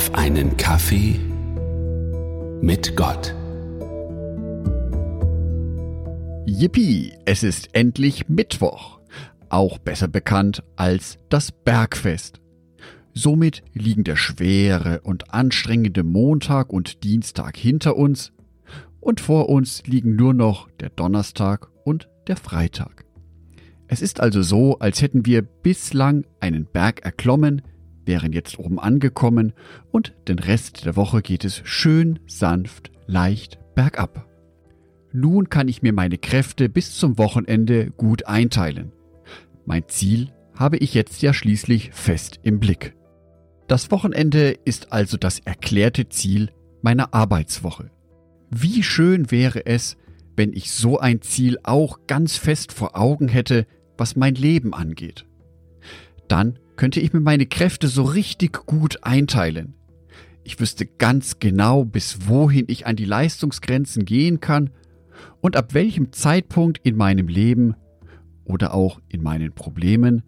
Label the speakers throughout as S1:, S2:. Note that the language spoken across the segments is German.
S1: auf einen Kaffee mit Gott.
S2: Yippie, es ist endlich Mittwoch, auch besser bekannt als das Bergfest. Somit liegen der schwere und anstrengende Montag und Dienstag hinter uns und vor uns liegen nur noch der Donnerstag und der Freitag. Es ist also so, als hätten wir bislang einen Berg erklommen, wären jetzt oben angekommen und den Rest der Woche geht es schön, sanft, leicht bergab. Nun kann ich mir meine Kräfte bis zum Wochenende gut einteilen. Mein Ziel habe ich jetzt ja schließlich fest im Blick. Das Wochenende ist also das erklärte Ziel meiner Arbeitswoche. Wie schön wäre es, wenn ich so ein Ziel auch ganz fest vor Augen hätte, was mein Leben angeht. Dann könnte ich mir meine Kräfte so richtig gut einteilen. Ich wüsste ganz genau, bis wohin ich an die Leistungsgrenzen gehen kann und ab welchem Zeitpunkt in meinem Leben oder auch in meinen Problemen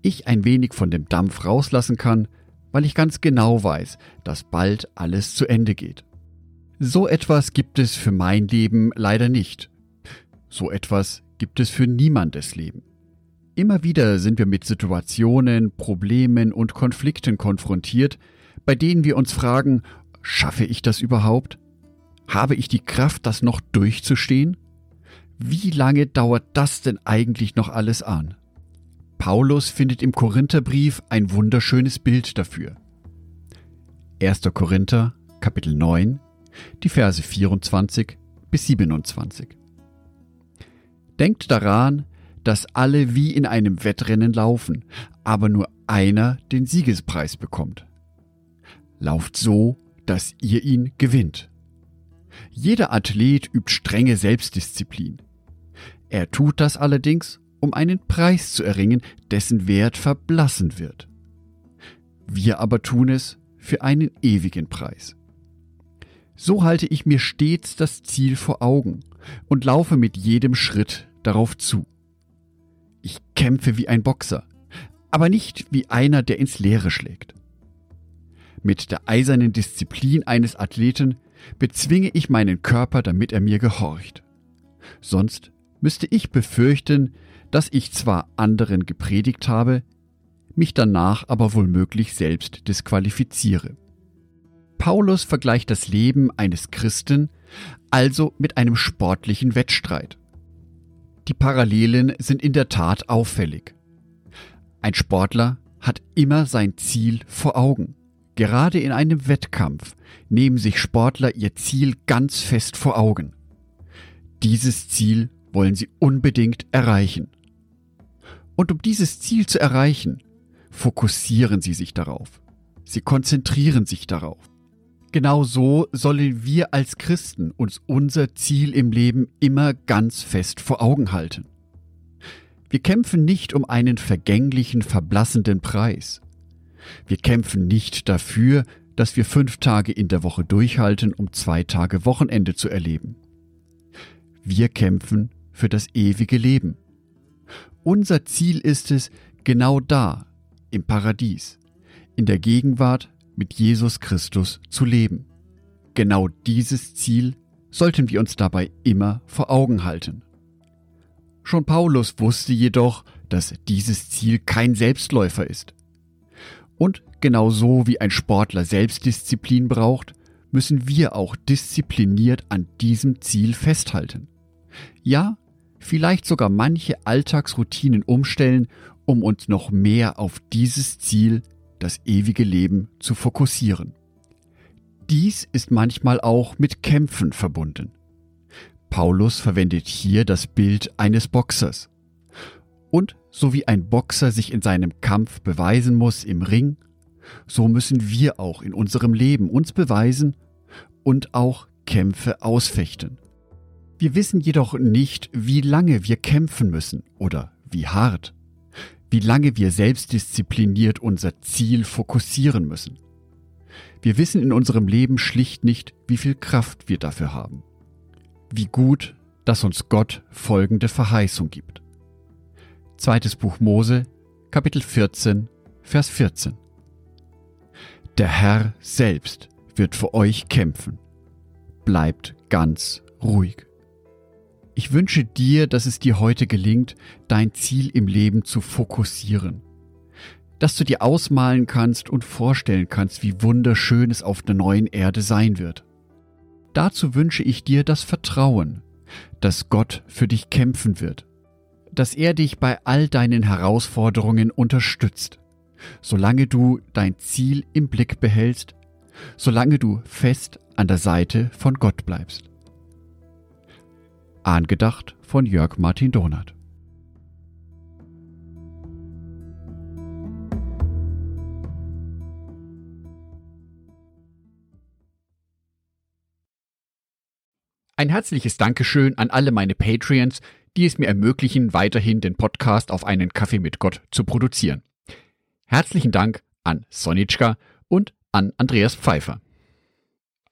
S2: ich ein wenig von dem Dampf rauslassen kann, weil ich ganz genau weiß, dass bald alles zu Ende geht. So etwas gibt es für mein Leben leider nicht. So etwas gibt es für niemandes Leben. Immer wieder sind wir mit Situationen, Problemen und Konflikten konfrontiert, bei denen wir uns fragen, schaffe ich das überhaupt? Habe ich die Kraft, das noch durchzustehen? Wie lange dauert das denn eigentlich noch alles an? Paulus findet im Korintherbrief ein wunderschönes Bild dafür. 1. Korinther, Kapitel 9, die Verse 24 bis 27. Denkt daran, dass alle wie in einem Wettrennen laufen, aber nur einer den Siegespreis bekommt. Lauft so, dass ihr ihn gewinnt. Jeder Athlet übt strenge Selbstdisziplin. Er tut das allerdings, um einen Preis zu erringen, dessen Wert verblassen wird. Wir aber tun es für einen ewigen Preis. So halte ich mir stets das Ziel vor Augen und laufe mit jedem Schritt darauf zu. Ich kämpfe wie ein Boxer, aber nicht wie einer, der ins Leere schlägt. Mit der eisernen Disziplin eines Athleten bezwinge ich meinen Körper, damit er mir gehorcht. Sonst müsste ich befürchten, dass ich zwar anderen gepredigt habe, mich danach aber wohlmöglich selbst disqualifiziere. Paulus vergleicht das Leben eines Christen also mit einem sportlichen Wettstreit. Die Parallelen sind in der Tat auffällig. Ein Sportler hat immer sein Ziel vor Augen. Gerade in einem Wettkampf nehmen sich Sportler ihr Ziel ganz fest vor Augen. Dieses Ziel wollen sie unbedingt erreichen. Und um dieses Ziel zu erreichen, fokussieren sie sich darauf. Sie konzentrieren sich darauf. Genau so sollen wir als Christen uns unser Ziel im Leben immer ganz fest vor Augen halten. Wir kämpfen nicht um einen vergänglichen, verblassenden Preis. Wir kämpfen nicht dafür, dass wir fünf Tage in der Woche durchhalten, um zwei Tage Wochenende zu erleben. Wir kämpfen für das ewige Leben. Unser Ziel ist es, genau da, im Paradies, in der Gegenwart mit Jesus Christus zu leben. Genau dieses Ziel sollten wir uns dabei immer vor Augen halten. Schon Paulus wusste jedoch, dass dieses Ziel kein Selbstläufer ist. Und genauso wie ein Sportler Selbstdisziplin braucht, müssen wir auch diszipliniert an diesem Ziel festhalten. Ja, vielleicht sogar manche Alltagsroutinen umstellen, um uns noch mehr auf dieses Ziel das ewige Leben zu fokussieren. Dies ist manchmal auch mit Kämpfen verbunden. Paulus verwendet hier das Bild eines Boxers. Und so wie ein Boxer sich in seinem Kampf beweisen muss im Ring, so müssen wir auch in unserem Leben uns beweisen und auch Kämpfe ausfechten. Wir wissen jedoch nicht, wie lange wir kämpfen müssen oder wie hart wie lange wir selbstdiszipliniert unser Ziel fokussieren müssen. Wir wissen in unserem Leben schlicht nicht, wie viel Kraft wir dafür haben. Wie gut, dass uns Gott folgende Verheißung gibt. Zweites Buch Mose, Kapitel 14, Vers 14. Der Herr selbst wird für euch kämpfen. Bleibt ganz ruhig. Ich wünsche dir, dass es dir heute gelingt, dein Ziel im Leben zu fokussieren. Dass du dir ausmalen kannst und vorstellen kannst, wie wunderschön es auf der neuen Erde sein wird. Dazu wünsche ich dir das Vertrauen, dass Gott für dich kämpfen wird, dass er dich bei all deinen Herausforderungen unterstützt, solange du dein Ziel im Blick behältst, solange du fest an der Seite von Gott bleibst. Angedacht von Jörg Martin Donath. Ein herzliches Dankeschön an alle meine Patreons, die es mir ermöglichen, weiterhin den Podcast auf einen Kaffee mit Gott zu produzieren. Herzlichen Dank an Sonitschka und an Andreas Pfeiffer.